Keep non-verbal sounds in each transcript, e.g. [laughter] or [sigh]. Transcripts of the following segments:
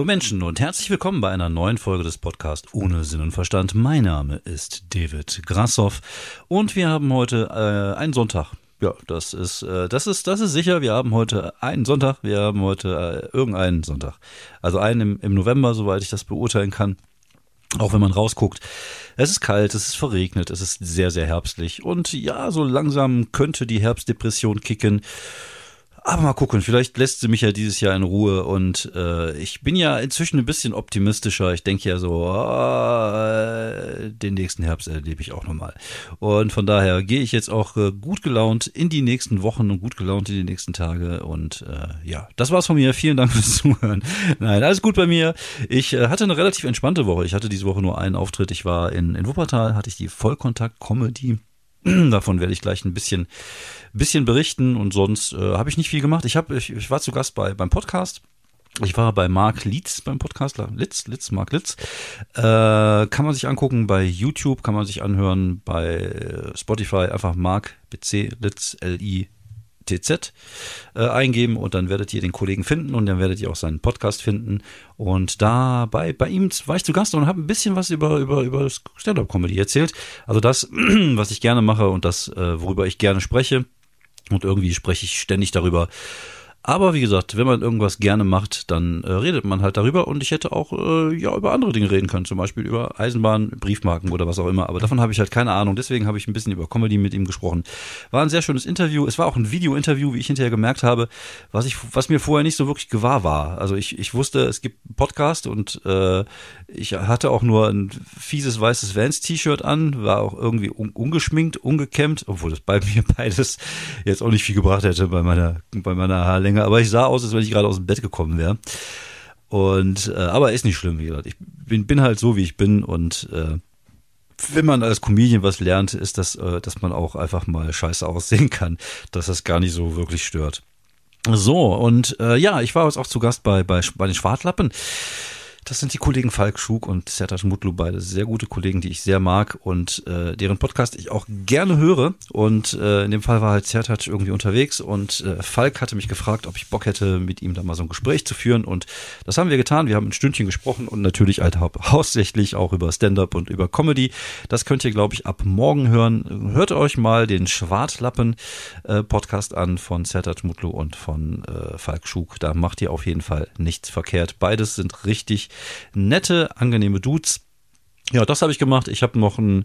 Hallo Menschen und herzlich willkommen bei einer neuen Folge des Podcasts Ohne Sinn und Verstand. Mein Name ist David Grassoff und wir haben heute äh, einen Sonntag. Ja, das ist, äh, das ist, das ist sicher. Wir haben heute einen Sonntag. Wir haben heute äh, irgendeinen Sonntag. Also einen im, im November, soweit ich das beurteilen kann. Auch wenn man rausguckt. Es ist kalt, es ist verregnet, es ist sehr, sehr herbstlich. Und ja, so langsam könnte die Herbstdepression kicken. Aber mal gucken, vielleicht lässt sie mich ja dieses Jahr in Ruhe und äh, ich bin ja inzwischen ein bisschen optimistischer. Ich denke ja so, äh, den nächsten Herbst erlebe ich auch nochmal. Und von daher gehe ich jetzt auch äh, gut gelaunt in die nächsten Wochen und gut gelaunt in die nächsten Tage. Und äh, ja, das war's von mir. Vielen Dank [laughs] fürs Zuhören. Nein, alles gut bei mir. Ich äh, hatte eine relativ entspannte Woche. Ich hatte diese Woche nur einen Auftritt. Ich war in, in Wuppertal, hatte ich die Vollkontakt-Comedy. [clears throat] Davon werde ich gleich ein bisschen bisschen berichten und sonst äh, habe ich nicht viel gemacht. Ich, hab, ich, ich war zu Gast bei, beim Podcast. Ich war bei Mark Litz beim Podcast, Litz, Litz, Mark Litz. Äh, kann man sich angucken bei YouTube, kann man sich anhören bei Spotify, einfach Mark BC Litz L-I TZ äh, eingeben und dann werdet ihr den Kollegen finden und dann werdet ihr auch seinen Podcast finden. Und da bei, bei ihm war ich zu Gast und habe ein bisschen was über, über, über Stand-Up-Comedy erzählt. Also das, [clears throat] was ich gerne mache und das, äh, worüber ich gerne spreche. Und irgendwie spreche ich ständig darüber, aber wie gesagt, wenn man irgendwas gerne macht, dann äh, redet man halt darüber und ich hätte auch äh, ja über andere Dinge reden können, zum Beispiel über Eisenbahn, Briefmarken oder was auch immer. Aber davon habe ich halt keine Ahnung. Deswegen habe ich ein bisschen über Comedy mit ihm gesprochen. War ein sehr schönes Interview. Es war auch ein Video-Interview, wie ich hinterher gemerkt habe, was ich, was mir vorher nicht so wirklich gewahr war. Also ich, ich wusste, es gibt einen Podcast und äh, ich hatte auch nur ein fieses weißes Vans-T-Shirt an, war auch irgendwie un ungeschminkt, ungekämmt, obwohl das bei [laughs] mir beides jetzt auch nicht viel gebracht hätte bei meiner, bei meiner Haarlänge länger, aber ich sah aus, als wenn ich gerade aus dem Bett gekommen wäre. Und äh, aber ist nicht schlimm, wie gesagt. Ich bin, bin halt so, wie ich bin und äh, wenn man als Comedian was lernt, ist das, äh, dass man auch einfach mal scheiße [laughs] aussehen kann, dass das gar nicht so wirklich stört. So, und äh, ja, ich war jetzt auch zu Gast bei, bei, bei den Schwartlappen. Das sind die Kollegen Falk Schug und Sertac Mutlu, beide sehr gute Kollegen, die ich sehr mag und äh, deren Podcast ich auch gerne höre. Und äh, in dem Fall war halt Sertac irgendwie unterwegs und äh, Falk hatte mich gefragt, ob ich Bock hätte, mit ihm da mal so ein Gespräch zu führen. Und das haben wir getan. Wir haben ein Stündchen gesprochen und natürlich halt hauptsächlich auch über Stand-up und über Comedy. Das könnt ihr, glaube ich, ab morgen hören. Hört euch mal den Schwartlappen äh, an von Sertac Mutlu und von äh, Falk Schug. Da macht ihr auf jeden Fall nichts verkehrt. Beides sind richtig nette, angenehme Dudes. Ja, das habe ich gemacht. Ich habe noch ein,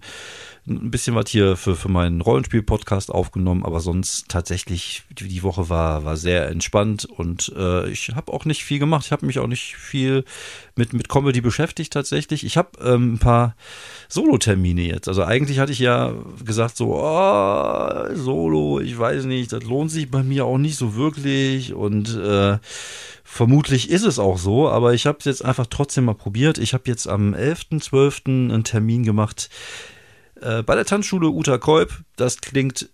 ein bisschen was hier für, für meinen Rollenspiel-Podcast aufgenommen, aber sonst tatsächlich, die, die Woche war, war sehr entspannt und äh, ich habe auch nicht viel gemacht. Ich habe mich auch nicht viel mit, mit Comedy beschäftigt tatsächlich. Ich habe ähm, ein paar Solo-Termine jetzt. Also eigentlich hatte ich ja gesagt so, oh, Solo, ich weiß nicht, das lohnt sich bei mir auch nicht so wirklich und äh, Vermutlich ist es auch so, aber ich habe es jetzt einfach trotzdem mal probiert. Ich habe jetzt am 11.12. einen Termin gemacht äh, bei der Tanzschule Uta Kolb. Das klingt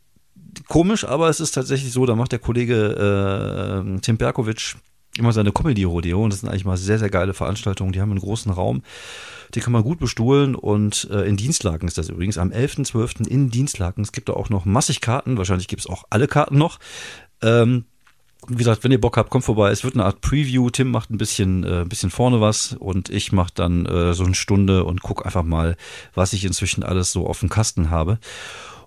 komisch, aber es ist tatsächlich so, da macht der Kollege äh, Tim Berkovic immer seine Comedy-Rodeo und das sind eigentlich mal sehr, sehr geile Veranstaltungen. Die haben einen großen Raum, die kann man gut bestuhlen und äh, in Dienstlaken ist das übrigens am 11.12. in Dienstlaken. Es gibt da auch noch massig Karten, wahrscheinlich gibt es auch alle Karten noch. Ähm, wie gesagt, wenn ihr Bock habt, kommt vorbei. Es wird eine Art Preview. Tim macht ein bisschen, äh, ein bisschen vorne was und ich mache dann äh, so eine Stunde und guck einfach mal, was ich inzwischen alles so auf dem Kasten habe.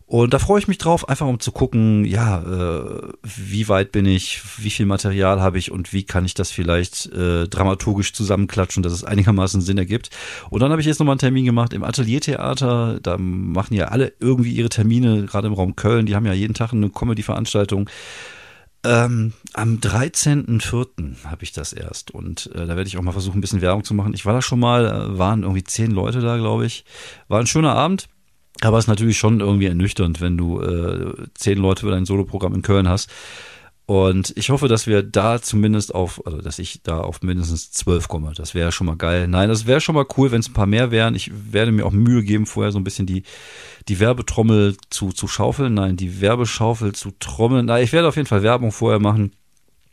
Und da freue ich mich drauf, einfach um zu gucken, ja, äh, wie weit bin ich, wie viel Material habe ich und wie kann ich das vielleicht äh, dramaturgisch zusammenklatschen, dass es einigermaßen Sinn ergibt. Und dann habe ich jetzt nochmal einen Termin gemacht im Ateliertheater. Da machen ja alle irgendwie ihre Termine, gerade im Raum Köln. Die haben ja jeden Tag eine Comedy-Veranstaltung. Ähm, am 13.04. habe ich das erst und äh, da werde ich auch mal versuchen, ein bisschen Werbung zu machen. Ich war da schon mal, äh, waren irgendwie zehn Leute da, glaube ich. War ein schöner Abend, aber es ist natürlich schon irgendwie ernüchternd, wenn du äh, zehn Leute für dein Soloprogramm in Köln hast. Und ich hoffe, dass wir da zumindest auf, also dass ich da auf mindestens zwölf komme. Das wäre schon mal geil. Nein, das wäre schon mal cool, wenn es ein paar mehr wären. Ich werde mir auch Mühe geben, vorher so ein bisschen die, die Werbetrommel zu, zu schaufeln. Nein, die Werbeschaufel zu trommeln. Nein, ich werde auf jeden Fall Werbung vorher machen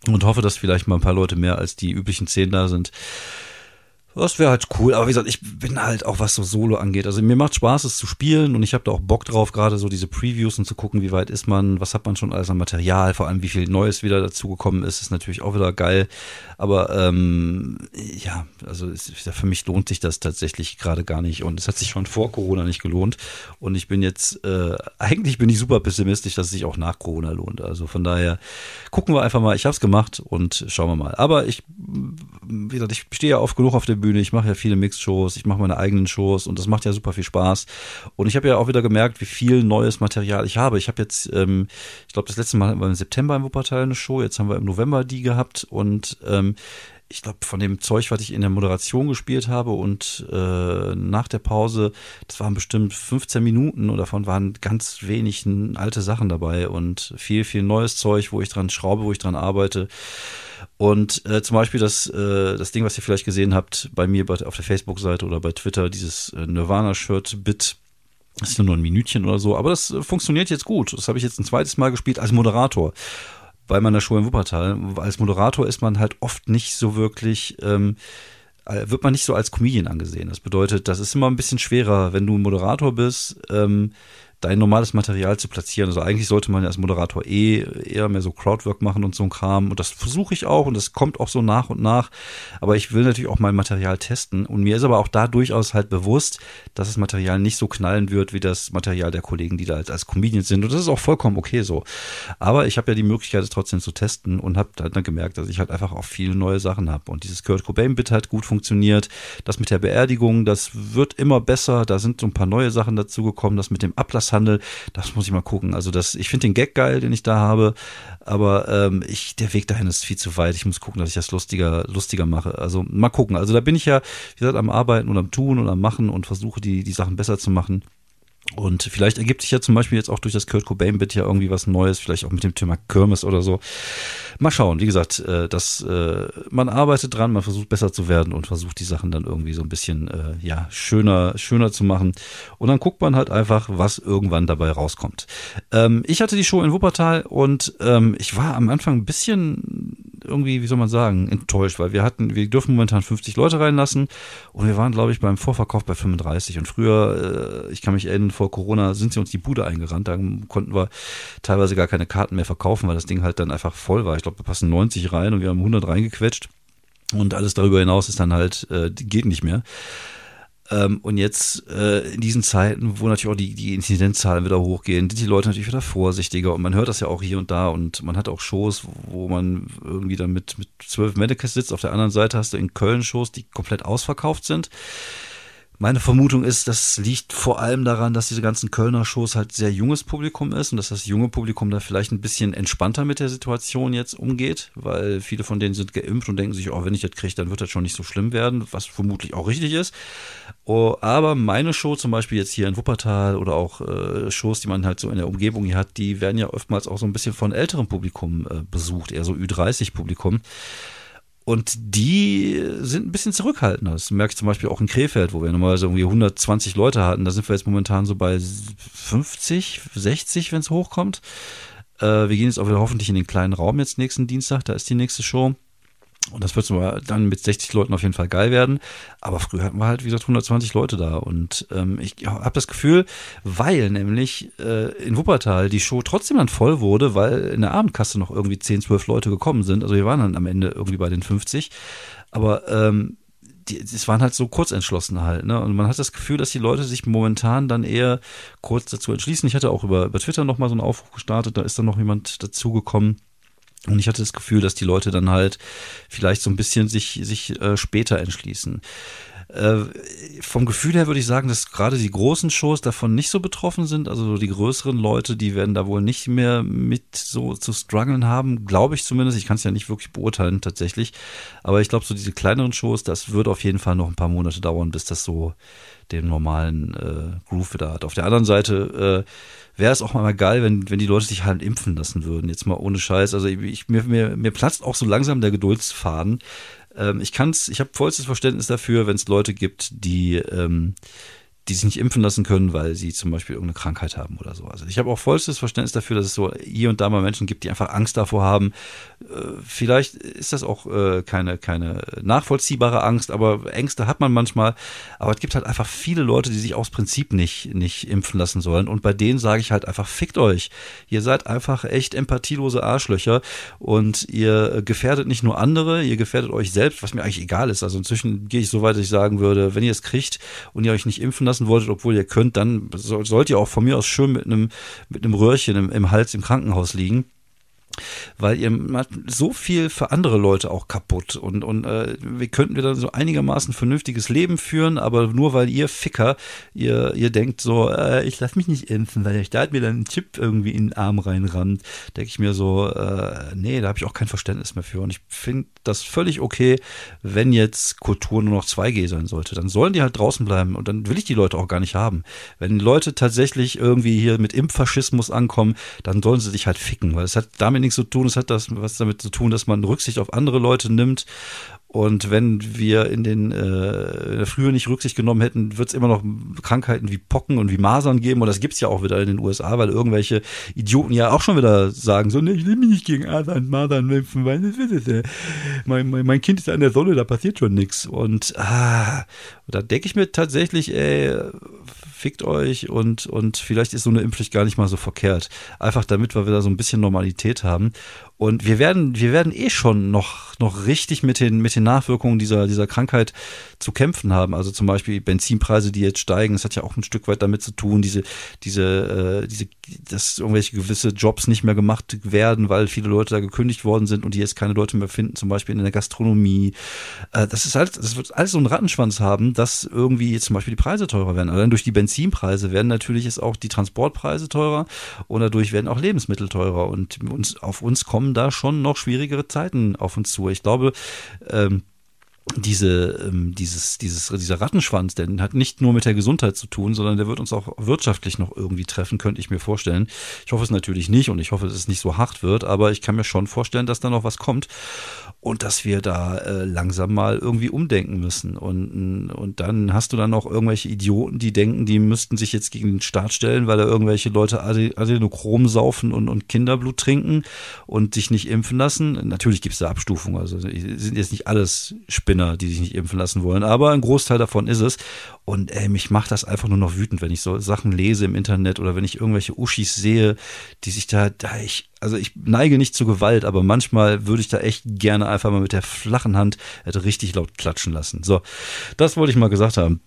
und hoffe, dass vielleicht mal ein paar Leute mehr als die üblichen zehn da sind. Das wäre halt cool, aber wie gesagt, ich bin halt auch, was so Solo angeht. Also mir macht Spaß, es zu spielen und ich habe da auch Bock drauf, gerade so diese Previews und zu gucken, wie weit ist man, was hat man schon alles an Material, vor allem wie viel Neues wieder dazugekommen ist, ist natürlich auch wieder geil. Aber ähm, ja, also ist, für mich lohnt sich das tatsächlich gerade gar nicht und es hat sich schon vor Corona nicht gelohnt und ich bin jetzt, äh, eigentlich bin ich super pessimistisch, dass es sich auch nach Corona lohnt. Also von daher gucken wir einfach mal, ich habe es gemacht und schauen wir mal. Aber ich, wie gesagt, ich stehe ja oft genug auf dem Bühne. Ich mache ja viele Mixed-Shows, ich mache meine eigenen Shows und das macht ja super viel Spaß. Und ich habe ja auch wieder gemerkt, wie viel neues Material ich habe. Ich habe jetzt, ähm, ich glaube, das letzte Mal hatten wir im September im Wuppertal eine Show, jetzt haben wir im November die gehabt und ähm, ich glaube, von dem Zeug, was ich in der Moderation gespielt habe und äh, nach der Pause, das waren bestimmt 15 Minuten und davon waren ganz wenig alte Sachen dabei und viel, viel neues Zeug, wo ich dran schraube, wo ich dran arbeite. Und äh, zum Beispiel das, äh, das Ding, was ihr vielleicht gesehen habt bei mir bei, auf der Facebook-Seite oder bei Twitter, dieses äh, Nirvana-Shirt-Bit. Das ist nur ein Minütchen oder so, aber das äh, funktioniert jetzt gut. Das habe ich jetzt ein zweites Mal gespielt als Moderator bei meiner Show in Wuppertal. Als Moderator ist man halt oft nicht so wirklich, ähm, äh, wird man nicht so als Comedian angesehen. Das bedeutet, das ist immer ein bisschen schwerer, wenn du Moderator bist, ähm, dein normales Material zu platzieren. Also eigentlich sollte man ja als Moderator eh eher mehr so Crowdwork machen und so ein Kram. Und das versuche ich auch und das kommt auch so nach und nach. Aber ich will natürlich auch mein Material testen. Und mir ist aber auch da durchaus halt bewusst, dass das Material nicht so knallen wird wie das Material der Kollegen, die da als, als Comedians sind. Und das ist auch vollkommen okay so. Aber ich habe ja die Möglichkeit, es trotzdem zu testen und habe halt dann gemerkt, dass ich halt einfach auch viele neue Sachen habe. Und dieses Kurt Cobain-Bit hat gut funktioniert. Das mit der Beerdigung, das wird immer besser. Da sind so ein paar neue Sachen dazugekommen. Das mit dem Ablass Ablasshandel. Das muss ich mal gucken. Also das, ich finde den Gag geil, den ich da habe, aber ähm, ich, der Weg dahin ist viel zu weit. Ich muss gucken, dass ich das lustiger, lustiger mache. Also mal gucken. Also da bin ich ja, wie gesagt, am Arbeiten und am Tun und am Machen und versuche die, die Sachen besser zu machen. Und vielleicht ergibt sich ja zum Beispiel jetzt auch durch das Kurt Cobain-Bit ja irgendwie was Neues, vielleicht auch mit dem Thema Kirmes oder so. Mal schauen. Wie gesagt, äh, das, äh, man arbeitet dran, man versucht besser zu werden und versucht die Sachen dann irgendwie so ein bisschen äh, ja schöner, schöner zu machen. Und dann guckt man halt einfach, was irgendwann dabei rauskommt. Ähm, ich hatte die Show in Wuppertal und ähm, ich war am Anfang ein bisschen irgendwie, wie soll man sagen, enttäuscht, weil wir hatten, wir dürfen momentan 50 Leute reinlassen und wir waren, glaube ich, beim Vorverkauf bei 35 und früher, äh, ich kann mich erinnern, vor Corona sind sie uns die Bude eingerannt, da konnten wir teilweise gar keine Karten mehr verkaufen, weil das Ding halt dann einfach voll war. Ich glaube, da passen 90 rein und wir haben 100 reingequetscht und alles darüber hinaus ist dann halt, äh, geht nicht mehr. Ähm, und jetzt äh, in diesen Zeiten, wo natürlich auch die, die Inzidenzzahlen wieder hochgehen, sind die Leute natürlich wieder vorsichtiger. Und man hört das ja auch hier und da. Und man hat auch Shows, wo man irgendwie dann mit, mit zwölf Mannequins sitzt. Auf der anderen Seite hast du in Köln Shows, die komplett ausverkauft sind. Meine Vermutung ist, das liegt vor allem daran, dass diese ganzen Kölner Shows halt sehr junges Publikum ist und dass das junge Publikum da vielleicht ein bisschen entspannter mit der Situation jetzt umgeht, weil viele von denen sind geimpft und denken sich, oh, wenn ich das kriege, dann wird das schon nicht so schlimm werden, was vermutlich auch richtig ist. Oh, aber meine Show zum Beispiel jetzt hier in Wuppertal oder auch äh, Shows, die man halt so in der Umgebung hier hat, die werden ja oftmals auch so ein bisschen von älterem Publikum äh, besucht, eher so Ü30-Publikum. Und die sind ein bisschen zurückhaltender. Das merke ich zum Beispiel auch in Krefeld, wo wir normalerweise irgendwie 120 Leute hatten. Da sind wir jetzt momentan so bei 50, 60, wenn es hochkommt. Äh, wir gehen jetzt auch wieder hoffentlich in den kleinen Raum jetzt nächsten Dienstag. Da ist die nächste Show. Und das wird dann mit 60 Leuten auf jeden Fall geil werden. Aber früher hatten wir halt, wie gesagt, 120 Leute da. Und ähm, ich habe das Gefühl, weil nämlich äh, in Wuppertal die Show trotzdem dann voll wurde, weil in der Abendkasse noch irgendwie 10, 12 Leute gekommen sind. Also wir waren dann am Ende irgendwie bei den 50. Aber ähm, es waren halt so kurzentschlossen halt, ne? Und man hat das Gefühl, dass die Leute sich momentan dann eher kurz dazu entschließen. Ich hatte auch über, über Twitter nochmal so einen Aufruf gestartet, da ist dann noch jemand dazugekommen und ich hatte das Gefühl, dass die Leute dann halt vielleicht so ein bisschen sich, sich äh, später entschließen. Äh, vom Gefühl her würde ich sagen, dass gerade die großen Shows davon nicht so betroffen sind. Also die größeren Leute, die werden da wohl nicht mehr mit so zu strugglen haben, glaube ich zumindest. Ich kann es ja nicht wirklich beurteilen tatsächlich. Aber ich glaube, so diese kleineren Shows, das wird auf jeden Fall noch ein paar Monate dauern, bis das so den normalen äh, Groove wieder hat. Auf der anderen Seite äh, wäre es auch mal geil, wenn, wenn die Leute sich halt impfen lassen würden. Jetzt mal ohne Scheiß. Also ich, mir, mir, mir platzt auch so langsam der Geduldsfaden. Ähm, ich kann's, ich habe vollstes Verständnis dafür, wenn es Leute gibt, die, ähm, die sich nicht impfen lassen können, weil sie zum Beispiel irgendeine Krankheit haben oder so. Also ich habe auch vollstes Verständnis dafür, dass es so hier und da mal Menschen gibt, die einfach Angst davor haben. Äh, vielleicht ist das auch äh, keine, keine nachvollziehbare Angst, aber Ängste hat man manchmal. Aber es gibt halt einfach viele Leute, die sich aus Prinzip nicht, nicht impfen lassen sollen. Und bei denen sage ich halt einfach, fickt euch. Ihr seid einfach echt empathielose Arschlöcher und ihr gefährdet nicht nur andere, ihr gefährdet euch selbst, was mir eigentlich egal ist. Also inzwischen gehe ich so weit, dass ich sagen würde, wenn ihr es kriegt und ihr euch nicht impfen lassen wolltet, obwohl ihr könnt, dann sollt ihr auch von mir aus schön mit einem, mit einem Röhrchen im, im Hals im Krankenhaus liegen weil ihr macht so viel für andere Leute auch kaputt. Und und äh, wir könnten wieder so einigermaßen vernünftiges Leben führen, aber nur weil ihr Ficker ihr ihr denkt so, äh, ich lass mich nicht impfen, weil der hat mir dann einen Chip irgendwie in den Arm reinrammt, denke ich mir so, äh, nee, da habe ich auch kein Verständnis mehr für. Und ich finde das völlig okay, wenn jetzt Kultur nur noch 2G sein sollte, dann sollen die halt draußen bleiben und dann will ich die Leute auch gar nicht haben. Wenn Leute tatsächlich irgendwie hier mit Impffaschismus ankommen, dann sollen sie sich halt ficken, weil es hat damit damit nichts zu tun. Es hat das was damit zu tun, dass man Rücksicht auf andere Leute nimmt. Und wenn wir in den äh, in der Frühe nicht Rücksicht genommen hätten, wird es immer noch Krankheiten wie Pocken und wie Masern geben. Und das gibt's ja auch wieder in den USA, weil irgendwelche Idioten ja auch schon wieder sagen, so, ne, ich will mich nicht gegen Masern, Masern impfen, weil das ist es, mein, mein, mein Kind ist an der Sonne, da passiert schon nichts. Und ah, da denke ich mir tatsächlich, ey, fickt euch und, und vielleicht ist so eine Impfpflicht gar nicht mal so verkehrt. Einfach damit wir wieder so ein bisschen Normalität haben. Und wir werden, wir werden eh schon noch, noch richtig mit den, mit den Nachwirkungen dieser, dieser Krankheit zu kämpfen haben. Also zum Beispiel Benzinpreise, die jetzt steigen. Das hat ja auch ein Stück weit damit zu tun, diese, diese, äh, diese, dass irgendwelche gewisse Jobs nicht mehr gemacht werden, weil viele Leute da gekündigt worden sind und die jetzt keine Leute mehr finden, zum Beispiel in der Gastronomie. Äh, das ist halt, das wird alles so einen Rattenschwanz haben, dass irgendwie zum Beispiel die Preise teurer werden. Allein durch die Benzinpreise werden natürlich jetzt auch die Transportpreise teurer und dadurch werden auch Lebensmittel teurer und uns, auf uns kommen da schon noch schwierigere Zeiten auf uns zu. Ich glaube, ähm, diese, ähm, dieses, dieses, dieser Rattenschwanz, der hat nicht nur mit der Gesundheit zu tun, sondern der wird uns auch wirtschaftlich noch irgendwie treffen, könnte ich mir vorstellen. Ich hoffe es natürlich nicht und ich hoffe, dass es nicht so hart wird, aber ich kann mir schon vorstellen, dass da noch was kommt und dass wir da äh, langsam mal irgendwie umdenken müssen. Und, und dann hast du dann auch irgendwelche Idioten, die denken, die müssten sich jetzt gegen den Staat stellen, weil da irgendwelche Leute Adenochrom saufen und, und Kinderblut trinken und sich nicht impfen lassen. Natürlich gibt es da Abstufungen, also sind jetzt nicht alles Spinner, die sich nicht impfen lassen wollen, aber ein Großteil davon ist es. Und ey, mich macht das einfach nur noch wütend, wenn ich so Sachen lese im Internet oder wenn ich irgendwelche Uschis sehe, die sich da, da ich, also ich neige nicht zu Gewalt, aber manchmal würde ich da echt gerne einfach mal mit der flachen Hand hätte richtig laut klatschen lassen. So, das wollte ich mal gesagt haben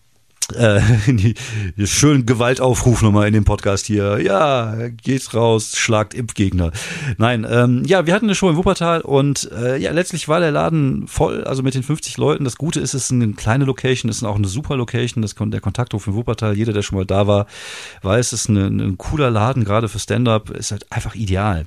äh, [laughs] die, die schönen Gewaltaufruf nochmal in dem Podcast hier. Ja, geht's raus, schlagt Impfgegner. Nein, ähm, ja, wir hatten eine Show in Wuppertal und äh, ja, letztlich war der Laden voll, also mit den 50 Leuten. Das Gute ist, es ist eine kleine Location, es ist auch eine super Location, das der Kontakthof in Wuppertal. Jeder, der schon mal da war, weiß, es ist ein, ein cooler Laden, gerade für Stand-up, ist halt einfach ideal.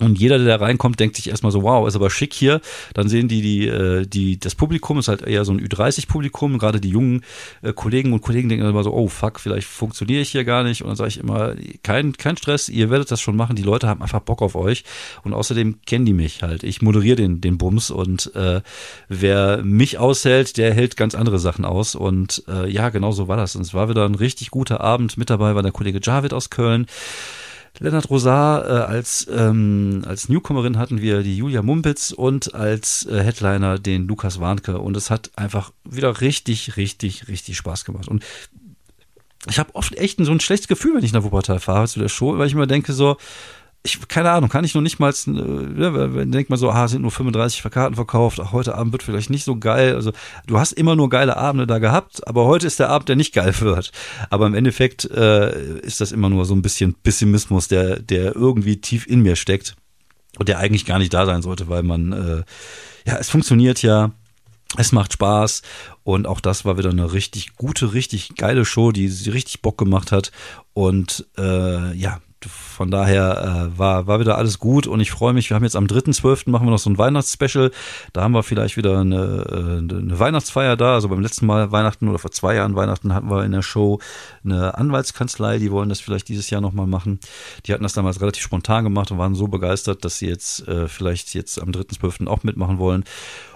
Und jeder, der da reinkommt, denkt sich erstmal so, wow, ist aber schick hier. Dann sehen die, die, äh, die, das Publikum ist halt eher so ein Ü30-Publikum. Gerade die jungen äh, Kollegen und Kollegen denken immer so, oh fuck, vielleicht funktioniere ich hier gar nicht. Und dann sage ich immer, kein, kein Stress, ihr werdet das schon machen. Die Leute haben einfach Bock auf euch. Und außerdem kennen die mich halt. Ich moderiere den, den Bums und äh, wer mich aushält, der hält ganz andere Sachen aus. Und äh, ja, genau so war das. Und es war wieder ein richtig guter Abend. Mit dabei war der Kollege Javid aus Köln. Lennart Rosar äh, als, ähm, als Newcomerin hatten wir die Julia Mumpitz und als äh, Headliner den Lukas Warnke. Und es hat einfach wieder richtig, richtig, richtig Spaß gemacht. Und ich habe oft echt so ein schlechtes Gefühl, wenn ich nach Wuppertal fahre zu der Show, weil ich immer denke so, ich, keine Ahnung, kann ich noch nicht mal, äh, denkt man so, ah, sind nur 35 Karten verkauft, ach, heute Abend wird vielleicht nicht so geil. Also du hast immer nur geile Abende da gehabt, aber heute ist der Abend, der nicht geil wird. Aber im Endeffekt äh, ist das immer nur so ein bisschen Pessimismus, der, der irgendwie tief in mir steckt und der eigentlich gar nicht da sein sollte, weil man, äh, ja, es funktioniert ja. Es macht Spaß und auch das war wieder eine richtig gute, richtig geile Show, die richtig Bock gemacht hat. Und äh, ja, von daher äh, war, war wieder alles gut und ich freue mich. Wir haben jetzt am 3.12. machen wir noch so ein Weihnachtsspecial. Da haben wir vielleicht wieder eine, äh, eine Weihnachtsfeier da. Also beim letzten Mal Weihnachten oder vor zwei Jahren Weihnachten hatten wir in der Show eine Anwaltskanzlei, die wollen das vielleicht dieses Jahr nochmal machen. Die hatten das damals relativ spontan gemacht und waren so begeistert, dass sie jetzt äh, vielleicht jetzt am 3.12. auch mitmachen wollen.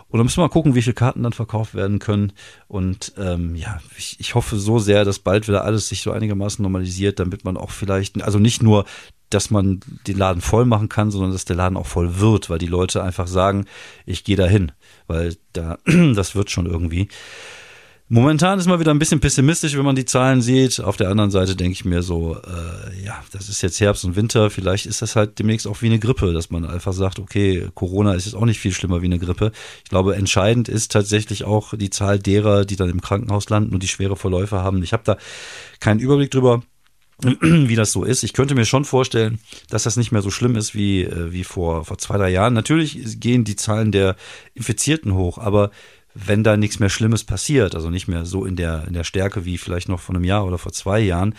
Und dann müssen wir mal gucken, wie viele Karten dann verkauft werden können. Und ähm, ja, ich, ich hoffe so sehr, dass bald wieder alles sich so einigermaßen normalisiert, damit man auch vielleicht, also nicht nur dass man den Laden voll machen kann, sondern dass der Laden auch voll wird, weil die Leute einfach sagen, ich gehe dahin, weil da [clears throat] das wird schon irgendwie. Momentan ist man wieder ein bisschen pessimistisch, wenn man die Zahlen sieht. Auf der anderen Seite denke ich mir so, äh, ja, das ist jetzt Herbst und Winter. Vielleicht ist das halt demnächst auch wie eine Grippe, dass man einfach sagt, okay, Corona ist jetzt auch nicht viel schlimmer wie eine Grippe. Ich glaube, entscheidend ist tatsächlich auch die Zahl derer, die dann im Krankenhaus landen und die schwere Verläufe haben. Ich habe da keinen Überblick drüber [clears throat] wie das so ist. Ich könnte mir schon vorstellen, dass das nicht mehr so schlimm ist wie, äh, wie vor, vor zwei, drei Jahren. Natürlich gehen die Zahlen der Infizierten hoch, aber wenn da nichts mehr Schlimmes passiert, also nicht mehr so in der, in der Stärke wie vielleicht noch vor einem Jahr oder vor zwei Jahren,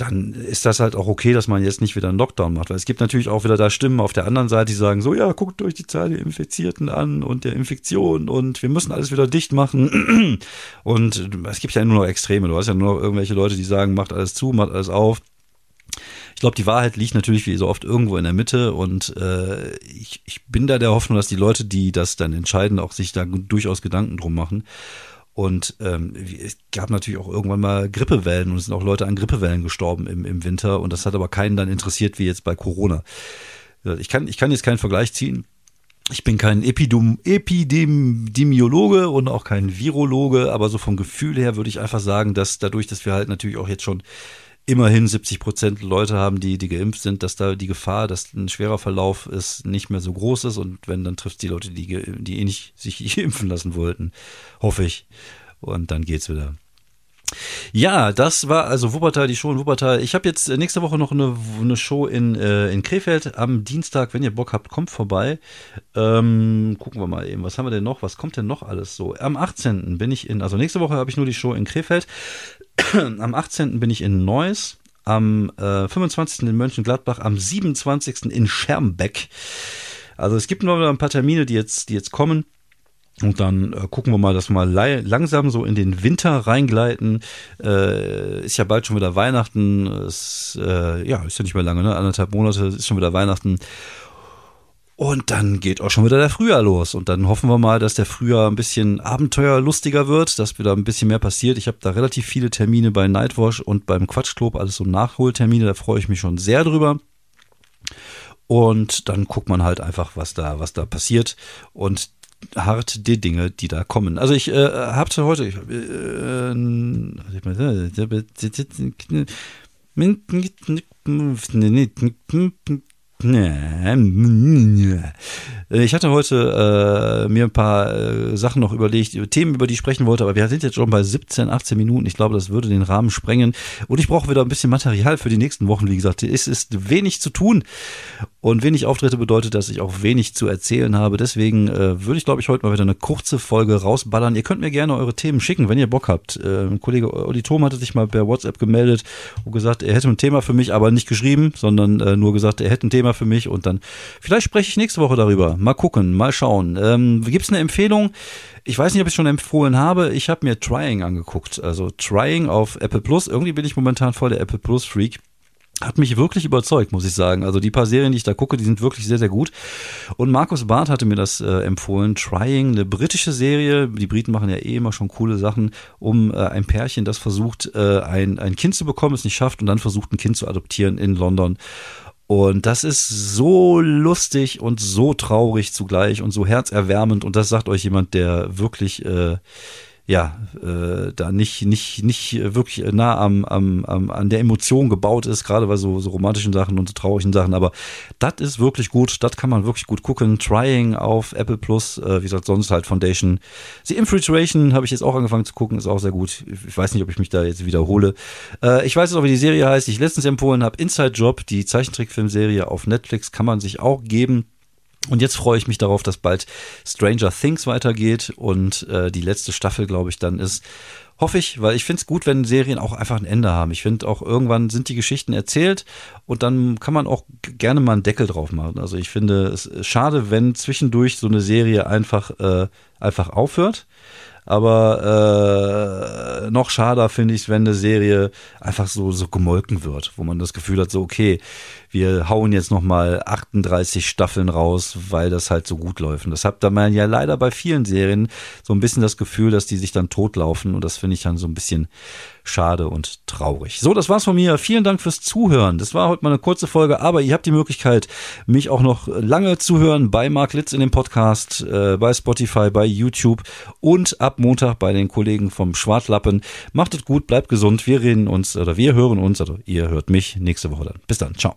dann ist das halt auch okay, dass man jetzt nicht wieder einen Lockdown macht. Weil es gibt natürlich auch wieder da Stimmen auf der anderen Seite, die sagen so, ja, guckt euch die Zahl der Infizierten an und der Infektion und wir müssen alles wieder dicht machen. [clears throat] Und es gibt ja nur noch Extreme. Du hast ja nur noch irgendwelche Leute, die sagen, macht alles zu, macht alles auf. Ich glaube, die Wahrheit liegt natürlich wie so oft irgendwo in der Mitte und äh, ich, ich bin da der Hoffnung, dass die Leute, die das dann entscheiden, auch sich da durchaus Gedanken drum machen. Und ähm, es gab natürlich auch irgendwann mal Grippewellen und es sind auch Leute an Grippewellen gestorben im, im Winter und das hat aber keinen dann interessiert wie jetzt bei Corona. Ich kann, ich kann jetzt keinen Vergleich ziehen. Ich bin kein Epidem Epidemiologe und auch kein Virologe, aber so vom Gefühl her würde ich einfach sagen, dass dadurch, dass wir halt natürlich auch jetzt schon immerhin 70 Prozent Leute haben, die, die geimpft sind, dass da die Gefahr, dass ein schwerer Verlauf ist, nicht mehr so groß ist. Und wenn, dann trifft die Leute, die, die eh nicht sich [laughs] impfen lassen wollten. Hoffe ich. Und dann geht's wieder. Ja, das war also Wuppertal, die Show in Wuppertal. Ich habe jetzt nächste Woche noch eine, eine Show in, äh, in Krefeld am Dienstag. Wenn ihr Bock habt, kommt vorbei. Ähm, gucken wir mal eben, was haben wir denn noch? Was kommt denn noch alles so? Am 18. bin ich in, also nächste Woche habe ich nur die Show in Krefeld. [coughs] am 18. bin ich in Neuss. Am äh, 25. in Mönchengladbach. Am 27. in Schermbeck. Also es gibt noch ein paar Termine, die jetzt, die jetzt kommen. Und dann äh, gucken wir mal, dass wir mal langsam so in den Winter reingleiten. Äh, ist ja bald schon wieder Weihnachten. Es, äh, ja, ist ja nicht mehr lange, ne? Anderthalb Monate ist schon wieder Weihnachten. Und dann geht auch schon wieder der Frühjahr los. Und dann hoffen wir mal, dass der Frühjahr ein bisschen abenteuerlustiger wird, dass wieder ein bisschen mehr passiert. Ich habe da relativ viele Termine bei Nightwash und beim Quatschclub, alles so Nachholtermine. Da freue ich mich schon sehr drüber. Und dann guckt man halt einfach, was da, was da passiert. Und hart die Dinge, die da kommen. Also ich äh, habe heute ich, äh, ich hatte heute äh, mir ein paar äh, Sachen noch überlegt, Themen, über die ich sprechen wollte, aber wir sind jetzt schon bei 17, 18 Minuten. Ich glaube, das würde den Rahmen sprengen. Und ich brauche wieder ein bisschen Material für die nächsten Wochen. Wie gesagt, es ist wenig zu tun. Und wenig Auftritte bedeutet, dass ich auch wenig zu erzählen habe. Deswegen äh, würde ich, glaube ich, heute mal wieder eine kurze Folge rausballern. Ihr könnt mir gerne eure Themen schicken, wenn ihr Bock habt. Äh, ein Kollege Olli Thom hatte sich mal per WhatsApp gemeldet und gesagt, er hätte ein Thema für mich, aber nicht geschrieben, sondern äh, nur gesagt, er hätte ein Thema für mich. Und dann, vielleicht spreche ich nächste Woche darüber. Mal gucken, mal schauen. Ähm, Gibt es eine Empfehlung? Ich weiß nicht, ob ich schon empfohlen habe. Ich habe mir Trying angeguckt. Also Trying auf Apple Plus. Irgendwie bin ich momentan voll der Apple Plus Freak hat mich wirklich überzeugt, muss ich sagen. Also die paar Serien, die ich da gucke, die sind wirklich sehr, sehr gut. Und Markus Barth hatte mir das äh, empfohlen. Trying, eine britische Serie. Die Briten machen ja eh immer schon coole Sachen, um äh, ein Pärchen, das versucht, äh, ein, ein Kind zu bekommen, es nicht schafft und dann versucht, ein Kind zu adoptieren in London. Und das ist so lustig und so traurig zugleich und so herzerwärmend. Und das sagt euch jemand, der wirklich äh, ja, äh, da nicht, nicht, nicht wirklich nah am, am, am, an der Emotion gebaut ist, gerade bei so, so romantischen Sachen und so traurigen Sachen. Aber das ist wirklich gut, das kann man wirklich gut gucken. Trying auf Apple Plus, äh, wie gesagt, sonst halt Foundation. The Infiltration habe ich jetzt auch angefangen zu gucken, ist auch sehr gut. Ich weiß nicht, ob ich mich da jetzt wiederhole. Äh, ich weiß jetzt auch, wie die Serie heißt, die ich letztens empfohlen habe. Inside Job, die Zeichentrickfilmserie auf Netflix, kann man sich auch geben. Und jetzt freue ich mich darauf, dass bald Stranger Things weitergeht und äh, die letzte Staffel, glaube ich, dann ist. Hoffe ich, weil ich finde es gut, wenn Serien auch einfach ein Ende haben. Ich finde auch irgendwann sind die Geschichten erzählt und dann kann man auch gerne mal einen Deckel drauf machen. Also ich finde es schade, wenn zwischendurch so eine Serie einfach, äh, einfach aufhört. Aber äh, noch schader finde ich, wenn eine Serie einfach so, so gemolken wird, wo man das Gefühl hat, so, okay, wir hauen jetzt nochmal 38 Staffeln raus, weil das halt so gut läuft. Und das hat man ja leider bei vielen Serien so ein bisschen das Gefühl, dass die sich dann totlaufen. Und das finde ich dann so ein bisschen schade und traurig. So, das war's von mir. Vielen Dank fürs Zuhören. Das war heute mal eine kurze Folge, aber ihr habt die Möglichkeit, mich auch noch lange zu hören bei Mark Litz in dem Podcast, äh, bei Spotify, bei YouTube und ab Montag bei den Kollegen vom Schwartlappen. Macht es gut, bleibt gesund. Wir reden uns oder wir hören uns, also ihr hört mich nächste Woche dann. Bis dann. Ciao.